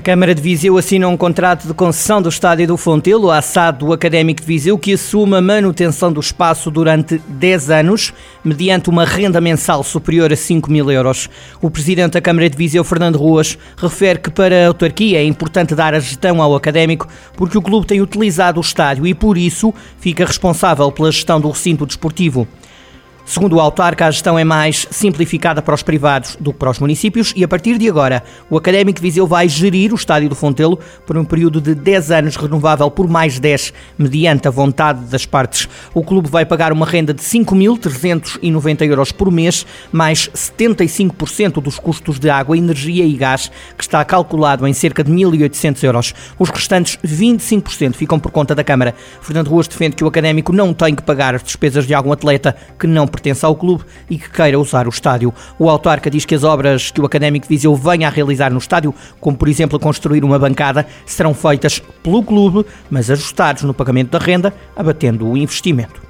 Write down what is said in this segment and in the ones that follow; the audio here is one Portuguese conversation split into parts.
A Câmara de Viseu assina um contrato de concessão do Estádio do Fontelo, à SAD do Académico de Viseu, que assume a manutenção do espaço durante 10 anos, mediante uma renda mensal superior a 5 mil euros. O Presidente da Câmara de Viseu, Fernando Ruas, refere que para a autarquia é importante dar a gestão ao Académico, porque o clube tem utilizado o estádio e, por isso, fica responsável pela gestão do recinto desportivo. Segundo o autarca, a gestão é mais simplificada para os privados do que para os municípios e a partir de agora o Académico de Viseu vai gerir o Estádio do Fontelo por um período de 10 anos renovável por mais 10, mediante a vontade das partes. O clube vai pagar uma renda de 5.390 euros por mês, mais 75% dos custos de água, energia e gás, que está calculado em cerca de 1.800 euros. Os restantes 25% ficam por conta da Câmara. Fernando Ruas defende que o Académico não tem que pagar as despesas de algum atleta que não pertence ao clube e que queira usar o estádio. O autarca diz que as obras que o Académico de Viseu venha a realizar no estádio, como por exemplo construir uma bancada, serão feitas pelo clube, mas ajustados no pagamento da renda, abatendo o investimento.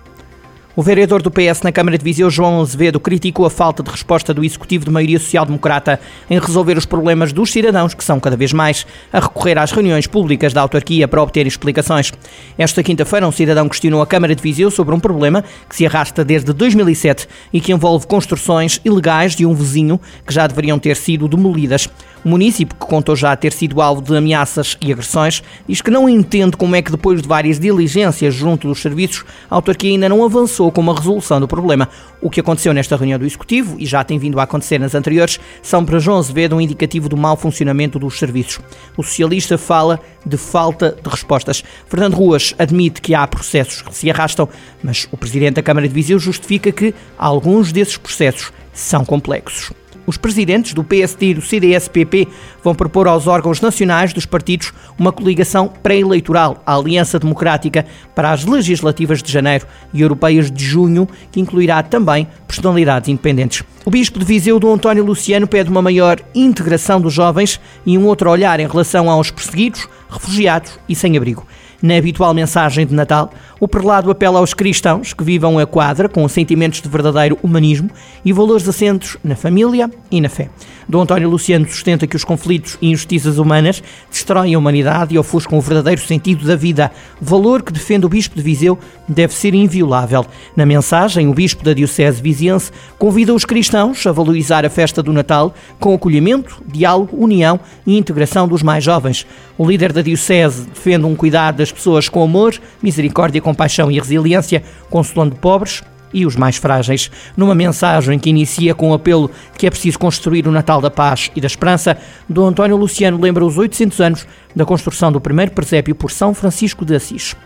O vereador do PS na Câmara de Viseu, João Azevedo, criticou a falta de resposta do Executivo de maioria social-democrata em resolver os problemas dos cidadãos, que são cada vez mais, a recorrer às reuniões públicas da autarquia para obter explicações. Esta quinta-feira, um cidadão questionou a Câmara de Viseu sobre um problema que se arrasta desde 2007 e que envolve construções ilegais de um vizinho que já deveriam ter sido demolidas. O município, que contou já ter sido alvo de ameaças e agressões, diz que não entende como é que depois de várias diligências junto dos serviços, a autarquia ainda não avançou com uma resolução do problema. O que aconteceu nesta reunião do Executivo, e já tem vindo a acontecer nas anteriores, são para João Azevedo um indicativo do mau funcionamento dos serviços. O socialista fala de falta de respostas. Fernando Ruas admite que há processos que se arrastam, mas o presidente da Câmara de Viseu justifica que alguns desses processos são complexos. Os presidentes do PSD e do CDS-PP vão propor aos órgãos nacionais dos partidos uma coligação pré-eleitoral, a Aliança Democrática, para as legislativas de janeiro e europeias de junho, que incluirá também personalidades independentes. O bispo de Viseu, Dom António Luciano, pede uma maior integração dos jovens e um outro olhar em relação aos perseguidos, refugiados e sem abrigo. Na habitual mensagem de Natal, o prelado apela aos cristãos que vivam a quadra com sentimentos de verdadeiro humanismo e valores assentos na família e na fé. Dom António Luciano sustenta que os conflitos e injustiças humanas destroem a humanidade e ofuscam o verdadeiro sentido da vida. Valor que defende o Bispo de Viseu deve ser inviolável. Na mensagem, o Bispo da Diocese Viziense convida os cristãos a valorizar a festa do Natal com acolhimento, diálogo, união e integração dos mais jovens. O líder da Diocese defende um cuidado das pessoas com amor, misericórdia, compaixão e resiliência, consolando pobres, e os mais frágeis. Numa mensagem que inicia com o apelo que é preciso construir o Natal da Paz e da Esperança, Dom António Luciano lembra os 800 anos da construção do primeiro presépio por São Francisco de Assis.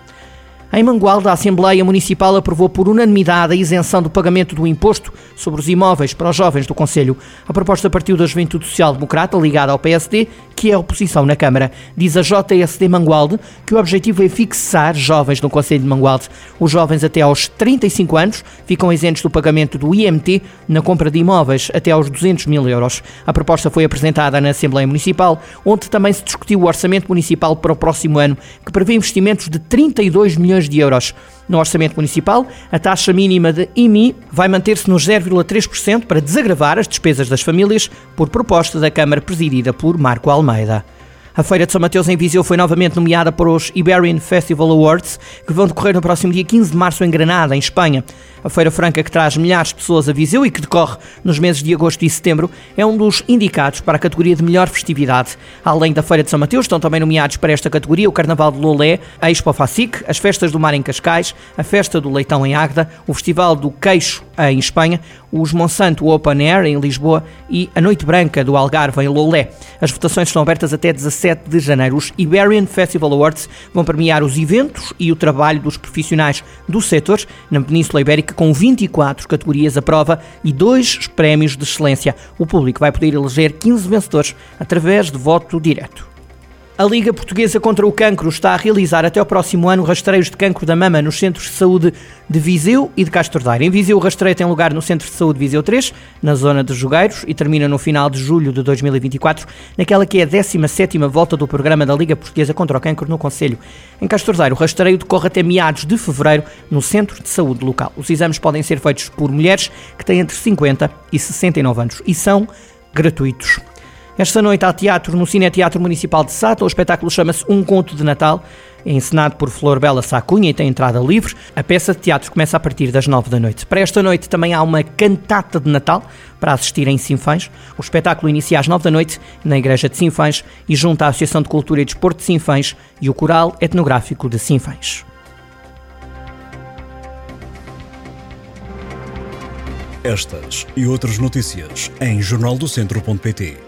Em Mangualda, a Assembleia Municipal aprovou por unanimidade a isenção do pagamento do imposto sobre os imóveis para os jovens do Conselho. A proposta partiu da Juventude Social Democrata, ligada ao PSD, que é oposição na Câmara. Diz a JSD Mangualde que o objetivo é fixar jovens no Conselho de Mangualde. Os jovens até aos 35 anos ficam isentos do pagamento do IMT na compra de imóveis até aos 200 mil euros. A proposta foi apresentada na Assembleia Municipal, onde também se discutiu o orçamento municipal para o próximo ano, que prevê investimentos de 32 milhões milhões de euros. No orçamento municipal, a taxa mínima de IMI vai manter-se nos 0,3% para desagravar as despesas das famílias, por proposta da Câmara presidida por Marco Almeida. A Feira de São Mateus em Viseu foi novamente nomeada para os Iberian Festival Awards, que vão decorrer no próximo dia 15 de março em Granada, em Espanha. A Feira Franca, que traz milhares de pessoas a Viseu e que decorre nos meses de agosto e setembro, é um dos indicados para a categoria de melhor festividade. Além da Feira de São Mateus, estão também nomeados para esta categoria o Carnaval de Lolé, a Expo Facic, as Festas do Mar em Cascais, a Festa do Leitão em Águeda, o Festival do Queixo em Espanha, os Monsanto Open Air em Lisboa e a Noite Branca do Algarve em Lolé. As votações estão abertas até 17 de janeiro. Os Iberian Festival Awards vão premiar os eventos e o trabalho dos profissionais do setor na Península Ibérica com 24 categorias à prova e dois prémios de excelência. O público vai poder eleger 15 vencedores através de voto direto. A Liga Portuguesa contra o Cancro está a realizar até ao próximo ano rastreios de cancro da mama nos centros de saúde de Viseu e de Castro Daire. Em Viseu, o rastreio tem lugar no Centro de Saúde Viseu 3, na zona de Jogueiros, e termina no final de julho de 2024, naquela que é a 17ª volta do programa da Liga Portuguesa contra o Cancro no Conselho. Em Castro Daire, o rastreio decorre até meados de fevereiro no Centro de Saúde local. Os exames podem ser feitos por mulheres que têm entre 50 e 69 anos e são gratuitos. Esta noite há teatro no Cine Teatro Municipal de Sata. O espetáculo chama-se Um Conto de Natal. É encenado por Flor Bela Sacunha e tem entrada livre. A peça de teatro começa a partir das nove da noite. Para esta noite também há uma cantata de Natal para assistir em Sinfãs. O espetáculo inicia às nove da noite na Igreja de Sinfãs e junta a Associação de Cultura e Desporto de Sinfãs e o Coral Etnográfico de Sinfãs. Estas e outras notícias em jornaldocentro.pt